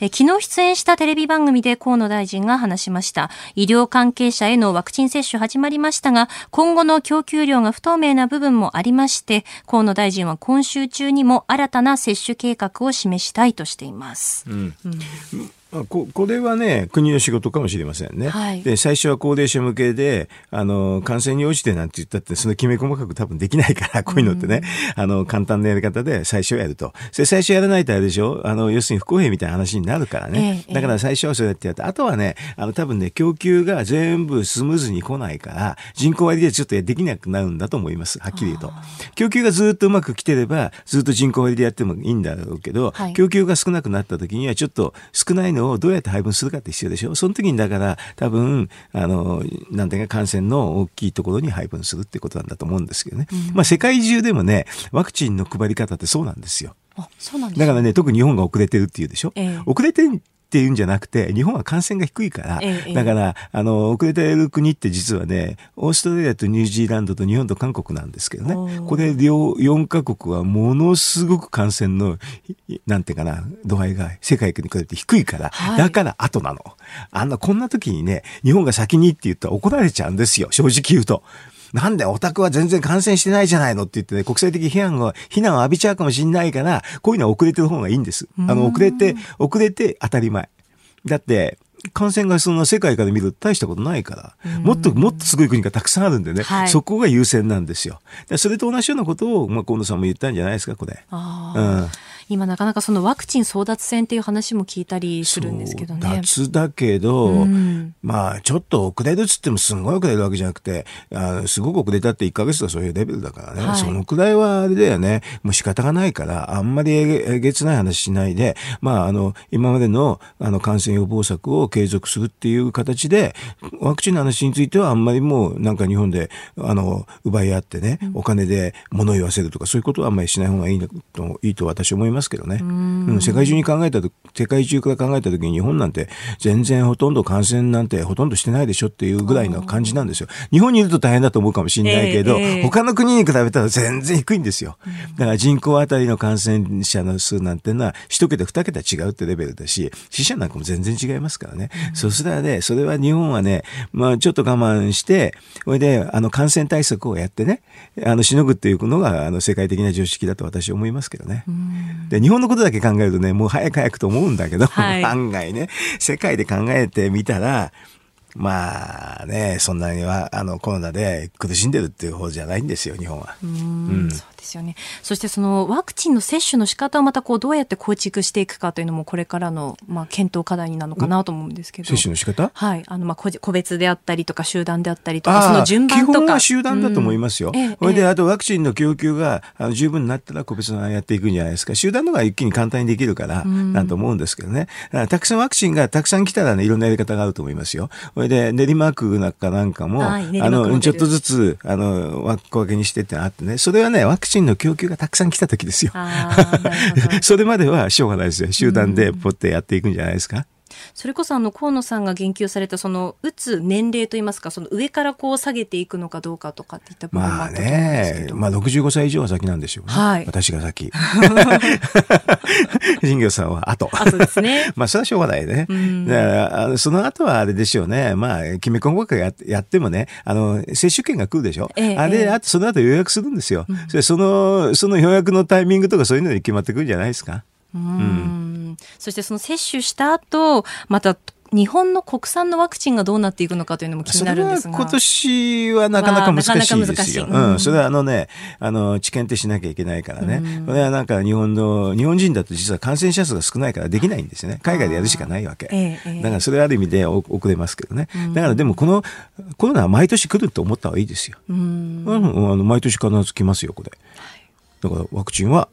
S1: え昨日出演したテレビ番組で河野大臣が話しました。医療関係者へのワクチン接種始まりましたが、今後の供給量が不透明な部分もありまして、河野大臣は今週中にも新たな接種計画を示したいとしています。うん
S4: うんここれはね、国の仕事かもしれませんね。はい、で、最初は高齢者向けで、あの、感染に応じてなんて言ったって、そのきめ細かく多分できないから、こういうのってね、うん、あの、簡単なやり方で最初やると。で、最初やらないとあれでしょ？あの、要するに不公平みたいな話になるからね。ええ、だから最初はそうやってやって、あとはね、あの、多分ね、供給が全部スムーズに来ないから、人口割でちょっとできなくなるんだと思います。はっきり言うと。供給がずっとうまく来てれば、ずっと人口割でやってもいいんだろうけど、はい、供給が少なくなった時には、ちょっと少ないのをどうやって配分するかって必要でしょ？その時にだから多分、あの、なんていうか感染の大きいところに配分するってことなんだと思うんですけどね。うん、まあ世界中でもね、ワクチンの配り方ってそうなんですよ。あそうなんです、ね、だからね、特に日本が遅れてるっていうでしょ、えー、遅れてっていうんじゃなくて、日本は感染が低いから、ええ、だから、あの、遅れている国って実はね、オーストラリアとニュージーランドと日本と韓国なんですけどね、これ両、4カ国はものすごく感染の、なんていうかな、度合いが世界に比べて低いから、はい、だから後なの。あんな、こんな時にね、日本が先にって言ったら怒られちゃうんですよ、正直言うと。なんでオタクは全然感染してないじゃないのって言ってね、国際的批判を、非難を浴びちゃうかもしれないから、こういうのは遅れてる方がいいんです。あの、遅れて、遅れて当たり前。だって、感染がその世界から見ると大したことないから、もっともっとすごい国がたくさんあるんでね、はい、そこが優先なんですよ。それと同じようなことを、まあ、河野さんも言ったんじゃないですか、これ。
S1: うん今なかなかそのワクチン争奪戦っていう話も聞いたりするんですけどね。
S4: 奪だけど、うん、まあちょっと遅れるっつってもすごい遅れるわけじゃなくて、あすごく遅れたって1ヶ月とかそういうレベルだからね、はい、そのくらいはあれだよね、もう仕方がないから、あんまりえげつない話しないで、まああの、今までのあの感染予防策を継続するっていう形で、ワクチンの話についてはあんまりもうなんか日本で、あの、奪い合ってね、お金で物言わせるとかそういうことはあんまりしない方がいいと、いいと私は思いますけどね。うん、世界中に考えたと、世界中から考えたときに日本なんて全然ほとんど感染なんてほとんどしてないでしょっていうぐらいの感じなんですよ。日本にいると大変だと思うかもしれないけど、えー、他の国に比べたら全然低いんですよ。だから人口あたりの感染者の数なんてのは一桁二桁違うってレベルだし、死者なんかも全然違いますからね。うん、そしたらね、それは日本はね、まあちょっと我慢して、それであの感染対策をやってね、あのしのぐっていうのがあの世界的な常識だと私は思いますけどね。で日本のことだけ考えるとね、もう早く早くと思うんだけど、はい、案外ね、世界で考えてみたら、まあね、そんなには、あの、コロナで苦しんでるっていう方じゃないんですよ、日本は。うん
S1: うんですよね。そしてそのワクチンの接種の仕方をまたこうどうやって構築していくかというのもこれからのまあ検討課題になるのかなと思うんですけど。
S4: 接種の仕方？
S1: はい。あのまあ個別であったりとか集団であったりとか、その順番とか。基
S4: 本は集団だと思いますよ。うん、それで、あとワクチンの供給があの十分になったら個別のやっていくんじゃないですか。集団のが一気に簡単にできるから、なんと思うんですけどね。たくさんワクチンがたくさん来たらね、いろんなやり方があると思いますよ。それで、練馬区なんかなんかも、はい、あの、ちょっとずつ、あの、枠分けにしてってあってね、それはね、ワクチンの供給がたくさん来た時ですよ。それまではしょうがないですよ。集団でポッてやっていくんじゃないですか。
S1: それこそあの河野さんが言及されたその打つ年齢といいますかその上からこう下げていくのかどうかとかっていった部分もあったと思うんですけど、まあ
S4: ね、まあ65歳以上は先なんでしょうね、はい、私が先。新業さんは後。
S1: 後ですね。
S4: まあそれはしょうがないね、だからその後はあれでしょうね。まあきめ細かくややってもねあの接種券が来るでしょ、ええ、あれあとその後予約するんですよ、うん、そのその予約のタイミングとかそういうのに決まってくるんじゃないですか。うん、
S1: そしてその接種した後また日本の国産のワクチンがどうなっていくのかというのも気になるんですが。
S4: 今年はなかなか難しいですよ。うん、それはあのね、あの、治験ってしなきゃいけないからね。うん、これはなんか日本の、日本人だと実は感染者数が少ないからできないんですよね。海外でやるしかないわけ。ええ、だからそれはある意味で遅れますけどね。だからでもこのコロナは毎年来ると思った方がいいですよ。うん、あの毎年必ず来ますよ、これ。だからワクチンは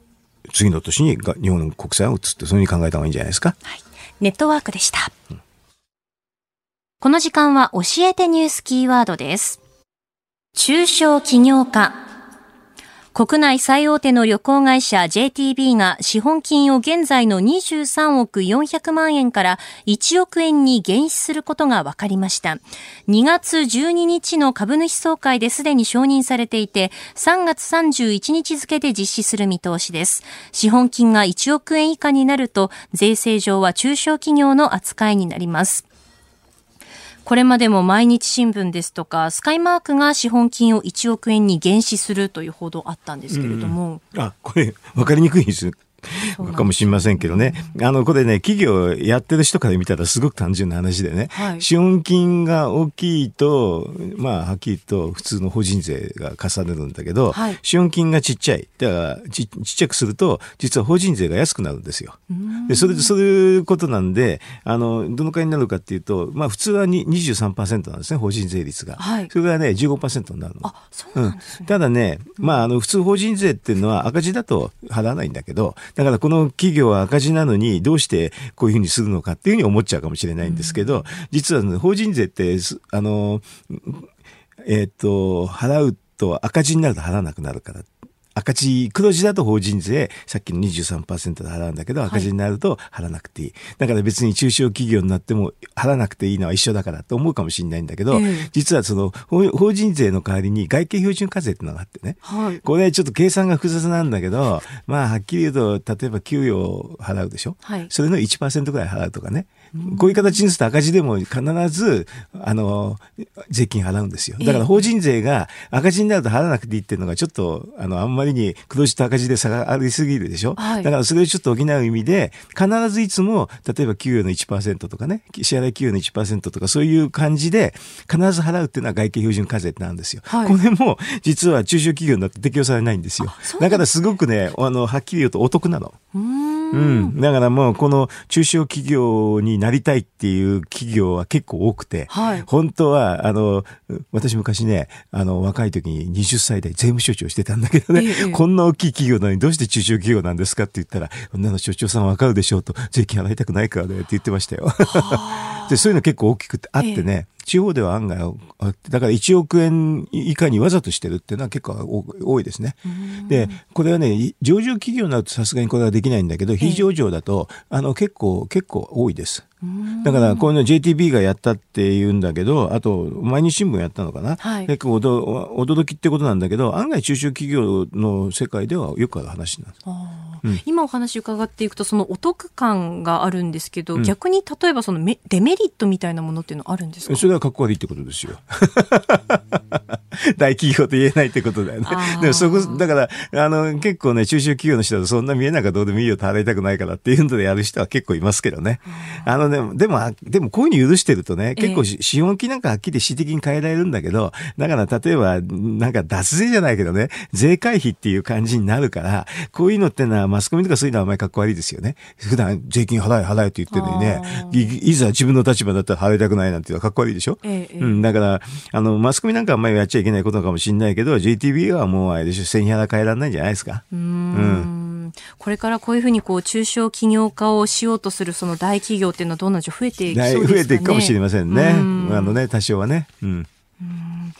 S4: 次の年に日本の国債を打つってそういうふうに考えた方がいいんじゃないですか？はい。
S1: ネットワークでした。うんこの時間は教えてニュースキーワードです。中小企業家。国内最大手の旅行会社 JTB が資本金を現在の23億400万円から1億円に減資することが分かりました。2月12日の株主総会ですでに承認されていて、3月31日付で実施する見通しです。資本金が1億円以下になると、税制上は中小企業の扱いになります。これまでも毎日新聞ですとか、スカイマークが資本金を1億円に減資するという報道あったんですけれども。
S4: うん、あ、これ、わかりにくいですかもしれませんけどね。あの、これね、企業やってる人から見たらすごく単純な話でね。はい、資本金が大きいと、まあ、はっきりと普通の法人税が課されるんだけど、はい、資本金がちっちゃい。だからち、ちっちゃくすると、実は法人税が安くなるんですよ。で、それで、そういうことなんで、あの、どのくらいになるかっていうと、まあ、普通は23%なんですね、法人税率が。はい、それがね、15%になるの。あ、そうなんですね。うん、ただね、まあ、あの、普通法人税っていうのは赤字だと払わないんだけど、だからこの企業は赤字なのにどうしてこういうふうにするのかっていうふうに思っちゃうかもしれないんですけど、実は、ね、法人税って、あの、えっ、ー、と、払うと赤字になると払わなくなるから赤字、黒字だと法人税、さっきの23%で払うんだけど、赤字になると払わなくていい。はい、だから別に中小企業になっても払わなくていいのは一緒だからと思うかもしれないんだけど、えー、実はその法人税の代わりに外形標準課税ってのがあってね、はい、これちょっと計算が複雑なんだけど、まあはっきり言うと、例えば給与を払うでしょ、はい、それの1%ぐらい払うとかね、こういう形にすると赤字でも必ず、あの、税金払うんですよ。だから法人税が赤字になると払わなくていいっていうのがちょっと、あの、あんまりに黒字と赤字で差がありすぎるでしょ、はい、だからそれをちょっと補う意味で、必ずいつも、例えば給与の1%とかね、支払い給与の1%とかそういう感じで、必ず払うっていうのは外形標準課税なんですよ。はい、これも、実は中小企業になって適用されないんですよ。だからすごくね、あの、はっきり言うとお得なの。うんうん。だからもう、この中小企業になりたいっていう企業は結構多くて、はい、本当は、あの、私昔ね、あの、若い時に20歳で税務署長してたんだけどね、ええ、こんな大きい企業なのにどうして中小企業なんですかって言ったら、女の所長さんわかるでしょうと、税金払いたくないからねって言ってましたよ。で、そういうの結構大きくてあってね、え地方では案外、だから1億円以下にわざとしてるっていうのは結構多いですね。で、これはね、上場企業になるとさすがにこれはできないんだけど、非上場だと、あの、結構、結構多いです。だからこういうの JTB がやったって言うんだけどあと毎日新聞やったのかな、はい、結構驚きってことなんだけど案外中小企業の世界ではよくある話なんです。
S1: うん、今お話伺っていくとそのお得感があるんですけど、うん、逆に例えばそのデメリットみたいなものっていうのはあるんですか？
S4: それはかっこ悪いってことですよ。大企業と言えないってことだよね。でもそこだからあの結構ね中小企業の人はそんな見えなかどうでもいいよと払いたくないからっていうのでやる人は結構いますけどね。あのねでもでもこういうふうに許してるとね結構資本金なんかはっきり恣意的に変えられるんだけどだから例えばなんか脱税じゃないけどね税回避っていう感じになるからこういうのってのはマスコミとかそういうのはあんまりかっこ悪いですよね。普段税金払え払えって言ってるのにね、いざ自分の立場だったら払いたくないなんていうのはかっこ悪いでしょ、ええ、うん、だから、あの、マスコミなんかあんまりやっちゃいけないことかもしれないけど、JTB はもうあれでしょ、背に腹変えられないんじゃないですか。うんうん
S1: これからこういうふうにこう中小企業化をしようとするその大企業っていうのはどうなんでしょう増えていきそうですかね？
S4: 増えていくかもしれませんね。あのね、多少はね。うん。うん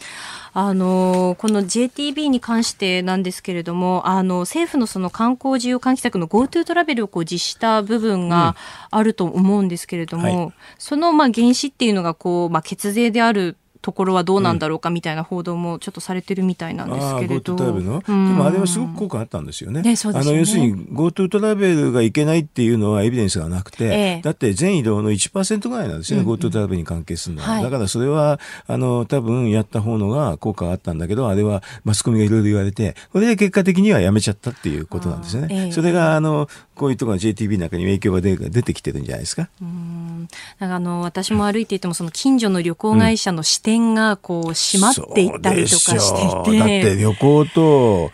S1: あのこの JTB に関してなんですけれどもあの政府のその観光需要喚起策の GoTo トラベルをこう実施した部分があると思うんですけれども、うんはい、そのまあ原資っていうのがこう、まあ、血税であるところはどうなんだろうかみたいな報道もちょっとされてるみたいなんですけれど。
S4: GoTo トラベルの、でもあれはすごく効果あったんですよね。ねあの要するに GoTo トラベルがいけないっていうのはエビデンスがなくて、ええ、だって全移動の1%ぐらいなんですよね、うん、GoTo トラベルに関係するのは。はい、だからそれは、あの、多分やった方のが効果があったんだけど、あれはマスコミがいろいろ言われて、これで結果的にはやめちゃったっていうことなんですよね。え、それが、あの、こういうところが JTB なんかに影響が出出てきてるんじゃないですか？うん
S1: なんかあの私も歩いていてもその近所の旅行会社の支店がこう閉まっていったりとかしていて。
S4: だって旅行と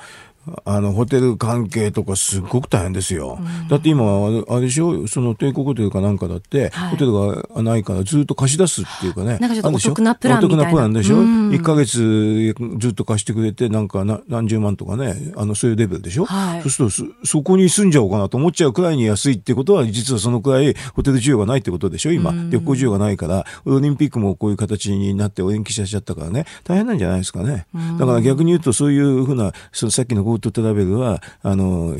S4: あの、ホテル関係とかすっごく大変ですよ。うん、だって今、あれでしょ？その帝国ホテルかなんかだって、はい、ホテルがないからずっと貸し出すっていうかね。
S1: なんかちょっとお得なプランみたいな。お得なプラン
S4: でしょ、うん、?1 ヶ月ずっと貸してくれて、なんか何十万とかね、あの、そういうレベルでしょ、はい、そうするとそ、そこに住んじゃおうかなと思っちゃうくらいに安いってことは、実はそのくらいホテル需要がないってことでしょ？今、うん、旅行需要がないから、オリンピックもこういう形になって延期しちゃったからね、大変なんじゃないですかね。だから逆に言うと、そういうふうな、そのさっきの GoTo トラベルは、あの、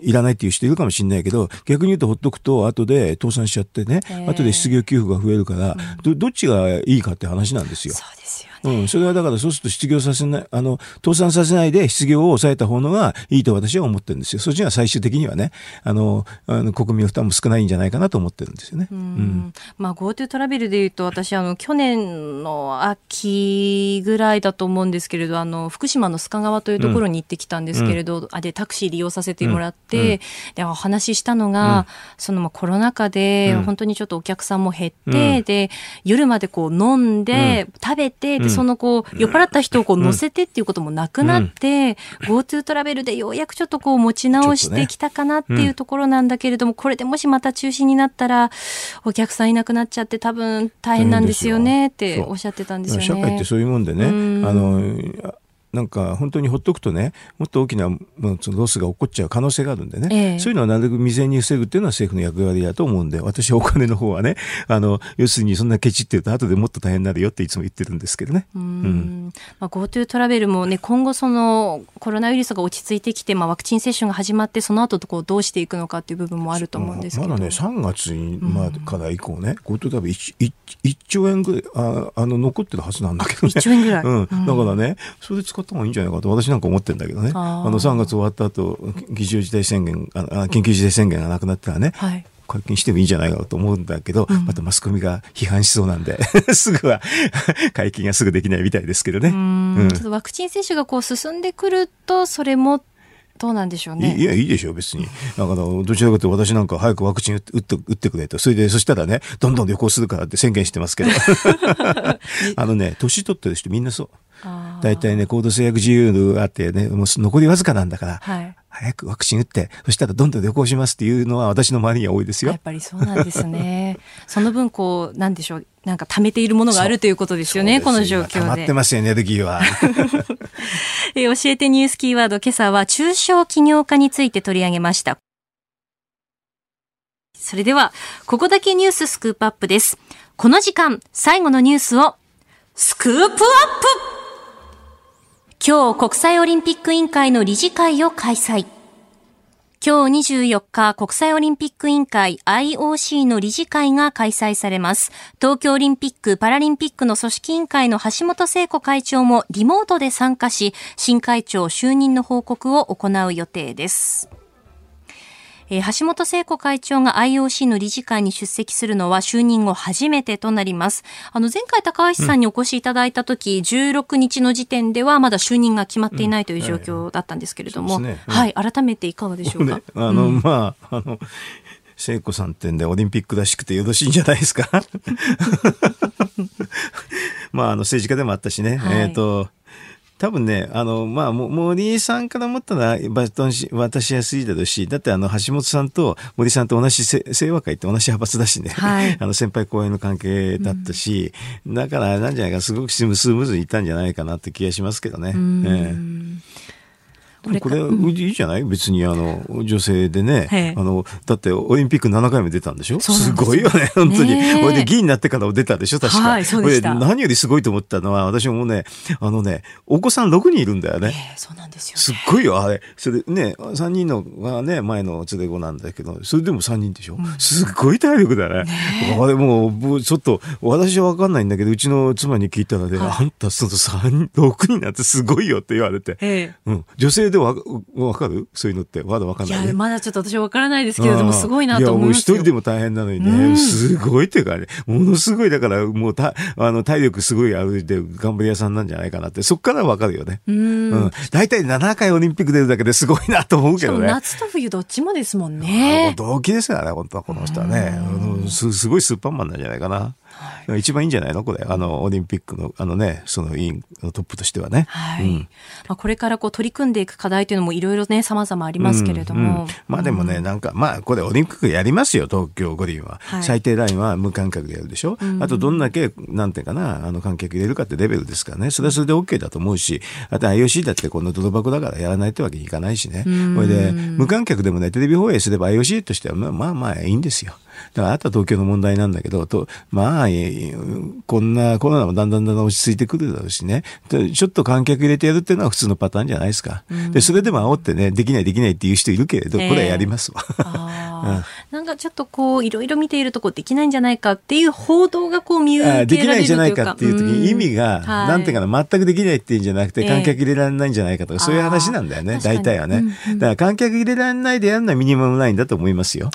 S4: いらないっていう人いるかもしれないけど、逆に言うとほっとくと、後で倒産しちゃってね、後で失業給付が増えるから、ど、どっちがいいかって話なんですよ。
S1: そうですよ
S4: うん、それはだからそうすると失業させない、あの、倒産させないで失業を抑えた方のがいいと私は思ってるんですよ。そっちが最終的にはね、あの、あの国民の負担も少ないんじゃないかなと思ってるんですよね。うん。
S1: まあ GoTo トラベルでいうと私、あの、去年の秋ぐらいだと思うんですけれど、あの、福島の須賀川というところに行ってきたんですけれど、うん、あで、タクシー利用させてもらって、うん、で、お話ししたのが、その、まあ、コロナ禍で、本当にちょっとお客さんも減って、で、夜までこう飲んで、食べて、で、そのこう、酔っ払った人をこう乗せてっていうこともなくなって、うん、GoTo トラベルでようやくちょっとこう持ち直してきたかなっていうところなんだけれども、これでもしまた中止になったら、お客さんいなくなっちゃって多分大変なんですよねっておっしゃってたんですよね。
S4: 社会ってそういうもんでね、あの、なんか本当にほっとくとね、もっと大きなロスが起こっちゃう可能性があるんでね、えー、そういうのはなるべく未然に防ぐっていうのは政府の役割だと思うんで、私はお金の方はね、あの、要するにそんなケチって言うと後でもっと大変になるよっていつも言ってるんですけどね。うん。
S1: まあ、GoTo トラベルもね、今後そのコロナウイルスが落ち着いてきて、まあ、ワクチン接種が始まって、その後とこうどうしていくのかっていう部分もあると思うんですけど。
S4: まだね、3月に、まあ、から以降ね、GoTo トラベル 1, 1, 1兆円ぐらいああの残ってるはずなんだけどね。
S1: 1兆円ぐらい。
S4: うん。だからね、それで使った方がいいんじゃないかと私なんか思ってるんだけどね。あの3月終わった後、議事事態宣言、あ緊急事態宣言がなくなったらね、はい、解禁してもいいんじゃないかと思うんだけど、うん、またマスコミが批判しそうなんで すぐは 解禁がすぐできないみたいですけどね。うん、
S1: ちょっとワクチン接種がこう進んでくると、それもっどうなんでしょうね。
S4: いや、いいでしょう、別に。だから、どちらかというと私なんか早くワクチン打って打ってくれと。それで、そしたらね、どんどん旅行するからって宣言してますけど。あのね、年取ってる人みんなそう。大体ね、行動制約自由があってね、もう残りわずかなんだから、はい、早くワクチン打って、そしたらどんどん旅行しますっていうのは私の周りには多いですよ。
S1: やっぱりそうなんですね。その分、こう、なんでしょう、なんか貯めているものがあるということですよね、この状況で。
S4: 溜まってますよ、エネルギーは。
S1: え教えてニュースキーワード、今朝は中小企業家について取り上げました。それでは、ここだけニューススクープアップです。この時間、最後のニュースを、スクープアップ今日国際オリンピック委員会の理事会を開催。今日24日、国際オリンピック委員会 IOC の理事会が開催されます。東京オリンピック・パラリンピックの組織委員会の橋本聖子会長もリモートで参加し、新会長就任の報告を行う予定です。えー、橋本聖子会長が IOC の理事会に出席するのは就任後初めてとなります。あの、前回高橋さんにお越しいただいた時、うん、16日の時点ではまだ就任が決まっていないという状況だったんですけれども、うんね。うん、はい、改めていかがでしょうか？ね、
S4: あの、まあ、あの、聖子さんってんでオリンピックらしくてよろしいんじゃないですか？まあ、あの政治家でもあったしね、はい、えっ、ー、と、多分ね、あの、まあ、森さんから思ったらバトン渡しやすいだろうし、だってあの、橋本さんと森さんと同じ清和会って同じ派閥だしね、はい、あの、先輩後輩の関係だったし、うん、だからなんじゃないか、すごくスムーズにいったんじゃないかなって気がしますけどね。ええこれ、いいじゃない？別にあの、女性でね、あの、だってオリンピック7回も出たんでしょ？すごいよね、本当に。これで議員になってから出たでしょ？確か。はい、そうでした。何よりすごいと思ったのは、私もね、あのね、お子さん6人いるんだよね。
S1: そうなんですよ、
S4: すっごいよ、あれ。それね、3人のがね、前の連れ子なんだけど、それでも3人でしょ、うん、すっごい体力だね。ねあれもう、ちょっと、私はわかんないんだけど、うちの妻に聞いたらね、はい、あんたその3、6人なんてすごいよって言われて。うん。女性でわわかる？そういうのって。まだわかんない、ね、い
S1: やまだちょっと私わからないですけれどもすごいなと思います
S4: よ。いやもう一人でも大変なのにね、うん、すごいっていうかねものすごいだからもうたあの体力すごいあるで頑張り屋さんなんじゃないかなって。そっからわかるよね。うん。大体、うん、7回オリンピック出るだけですごいなと思うけどね。
S1: 夏と冬どっちもですもんね。
S4: 同期ですからね本当はこの人はね。すすごいスーパーマンなんじゃないかなはい、一番いいんじゃないの？これ。あのオリンピックのあのねその委員のトップとしてはね、はい、うん、
S1: まあ、これからこう取り組んでいく課題というのもいろいろね様々ありますけれども、うん。うん、
S4: まあでもね、なんかまあこれオリンピックやりますよ東京五輪は、はい、最低ラインは無観客でやるでしょ、うん、あとどんだけなんていうかなあの観客入れるかってレベルですからね。それはそれで OK だと思うしあと IOC だってこの泥箱だからやらないってわけにいかないしね、これで無観客でもねテレビ放映すれば IOC としてはまあまあまあいいんですよ。だからあとは東京の問題なんだけど、とまあ、こんなコロナもだんだんだんだん落ち着いてくるだろうしね、ちょっと観客入れてやるっていうのは普通のパターンじゃないですか。うん、で、それでも煽ってね、できないできないっていう人いるけれど、これはやりますわ。
S1: なんかちょっとこう、いろいろ見ているとこできないんじゃないかっていう報道がこう見受けられる
S4: できないんじゃないかっていう時に意味が、なんていうかな、全くできないっていうんじゃなくて、観客入れられないんじゃないかとか、そういう話なんだよね、大体はね。だから観客入れられないでやるのはミニマムラインだと思いますよ。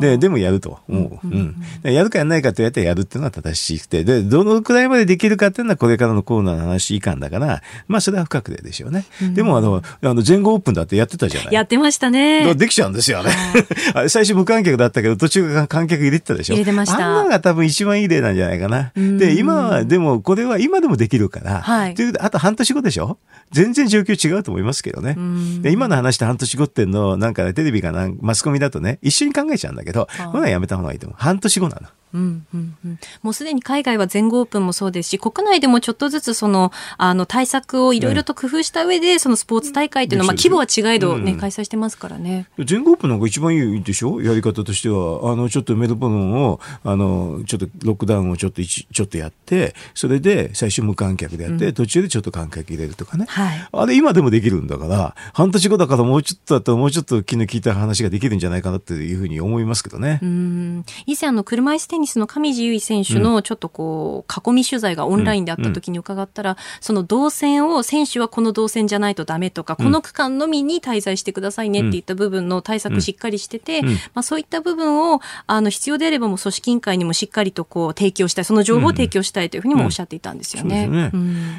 S4: で、でもやると思う。うん。やるかやらないかとやってやるっていうのは正しくて、で、どのくらいまでできるかっていうのはこれからのコロナの話以下だから、まあそれは不確定でしょうね。でもあの、あの、全豪オープンだってやってたじゃない。
S1: やってましたね。
S4: できちゃうんですよね。最初無観客だったけど、途中から観客入れてたでしょ？
S1: 入れてました。
S4: あんなのが多分一番いい例なんじゃないかな。で、今は、でもこれは今でもできるから、はい。というあと半年後でしょ？全然状況違うと思いますけどね。で今の話と半年後ってんの、なんか、ね、テレビかな、マスコミだとね、一緒に考えちゃうんだけど、まだやめた方がいいと思う。半年後なの。
S1: うんうんうん、もうすでに海外は全豪オープンもそうですし国内でもちょっとずつそのあの対策をいろいろと工夫した上で、そのスポーツ大会というのは、まあ、規模は違えどね、うん、開催してますからね。
S4: 全豪オープンの一番いいでしょ？やり方としては。あのちょっとメルボルンをあのちょっとロックダウンをちょっとちょっとやってそれで最初無観客でやって、うん、途中でちょっと観客入れるとかね、はい、あれ今でもできるんだから半年後だからもうちょっとだったらもうちょっと気の利いた話ができるんじゃないかなっていうふうに思いますけどね。
S1: うん。以前あの車椅子ニスの上地結衣選手のちょっとこう、囲み取材がオンラインであった時に伺ったら、その動線を選手はこの動線じゃないとダメとか、この区間のみに滞在してくださいねっていった部分の対策しっかりしてて、まあそういった部分を、あの、必要であればも組織委員会にもしっかりとこう提供したい、その情報を提供したいというふうにもおっしゃっていたんですよね。うん、ね。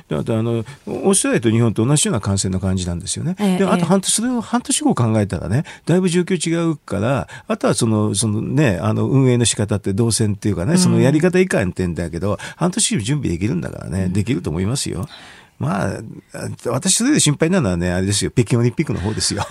S4: うん、あとあの、オーストラリアと日本と同じような感染の感じなんですよね。えであと半年、それを半年後考えたらね、だいぶ状況違うから、あとはその、そのね、あの、運営の仕方って動線っていうかね、そのやり方以下に点だけど、半年準備できるんだからね、できると思いますよ。まあ、私それで心配なのはね、あれですよ、北京オリンピックの方ですよ。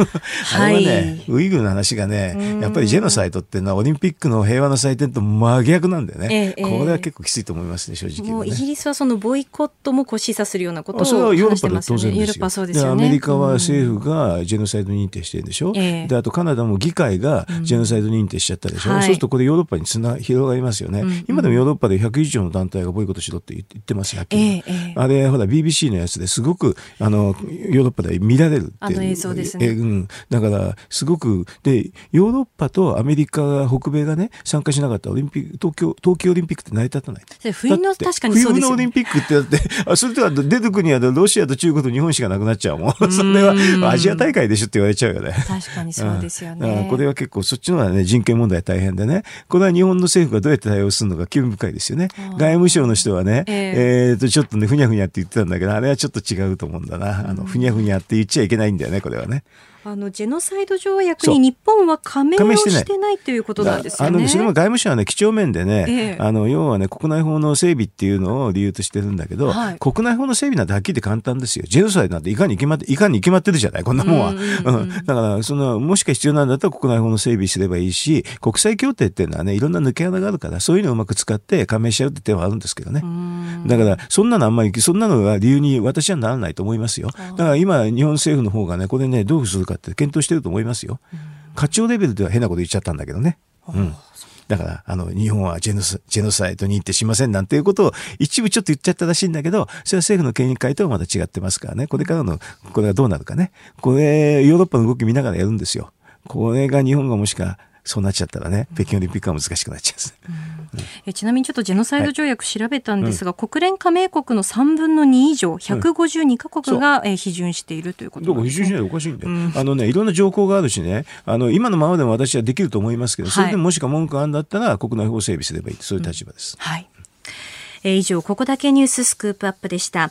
S4: あれはね、ウイグルの話がね、やっぱりジェノサイトっていうのはオリンピックの平和の祭典と真逆なんでね、ええ、これは結構きついと思いますね、正直、ね、もう
S1: イギリスはそのボイコットもこう示唆するようなことを
S4: それはヨーロッパで当然
S1: ですよ。ですよ
S4: ね、アメリカは政府がジェノサイド認定してるんでしょ、え、で、あとカナダも議会がジェノサイド認定しちゃったでしょ、うんそうするとこれヨーロッパにつな広がりますよね、うん、今でもヨーロッパで100以上の団体がボイコットしろって言ってますよ、あれ、ほら BBC のやつですごくあのヨーロッパで見られるって
S1: あの映像ですね、
S4: うん、だからすごくでヨーロッパとアメリカ北米がね参加しなかったオリンピック東京冬季オリンピックって成り立たない。
S1: 冬の確かにそう
S4: です、ね、冬のオリンピックってだってあそれでは出てくにはロシアと中国と日本しかなくなっちゃうもん。それはアジア大会でしょって言われちゃうよね。
S1: 確かにそうですよね、
S4: うん、これは結構そっちのはね人権問題大変でね。これは日本の政府がどうやって対応するのか興味深いですよね。外務省の人はねえー、えー、とちょっとねふにゃふにゃって言ってたんだけどあれはちょっと違うと思うんだな。あのふにゃふにゃって言っちゃいけないんだよねこれはね
S1: あのジェノサイド条約に日本は加盟をしてないということなんですよね。あの
S4: それも外務省はね、几帳面でね、ええ、あの要はね、国内法の整備っていうのを理由としてるんだけど、はい、国内法の整備なんてはっきり言って簡単ですよ。ジェノサイドなんていかに決まって、いかに決まってるじゃない、こんなもんは。うん、だから、その、もしか必要なんだったら国内法の整備すればいいし、国際協定っていうのはね、いろんな抜け穴があるから、そういうのをうまく使って加盟しちゃうって手はあるんですけどね。だから、そんなのあんまり、そんなのが理由に私はならないと思いますよ。だから今、日本政府の方がね、これね、どうするかって検討してると思いますよ。課長レベルでは変なこと言っちゃったんだけどね。うん。だから、あの、日本はジェノス、ジェノサイド認定しませんなんていうことを一部ちょっと言っちゃったらしいんだけど、それは政府の権威会とはまた違ってますからね。これからの、これがどうなるかね。これ、ヨーロッパの動き見ながらやるんですよ。これが日本がもしかそうなっちゃったらね、北京オリンピックは難しくなっちゃうん
S1: うん、えちなみにちょっとジェノサイド条約調べたんですが、はい、国連加盟国の3分の2以上、152カ国が、え批准しているということ
S4: なんです、ね、批准しないとおかしいんだよ、うん、あのね、いろんな条項があるしね、あの今のままでも私はできると思いますけど、それでももしか文句あるんだったら、国内法整備すればいい。そういう立場です。
S1: はい。えー、以上、ここだけニューススクープアップでした。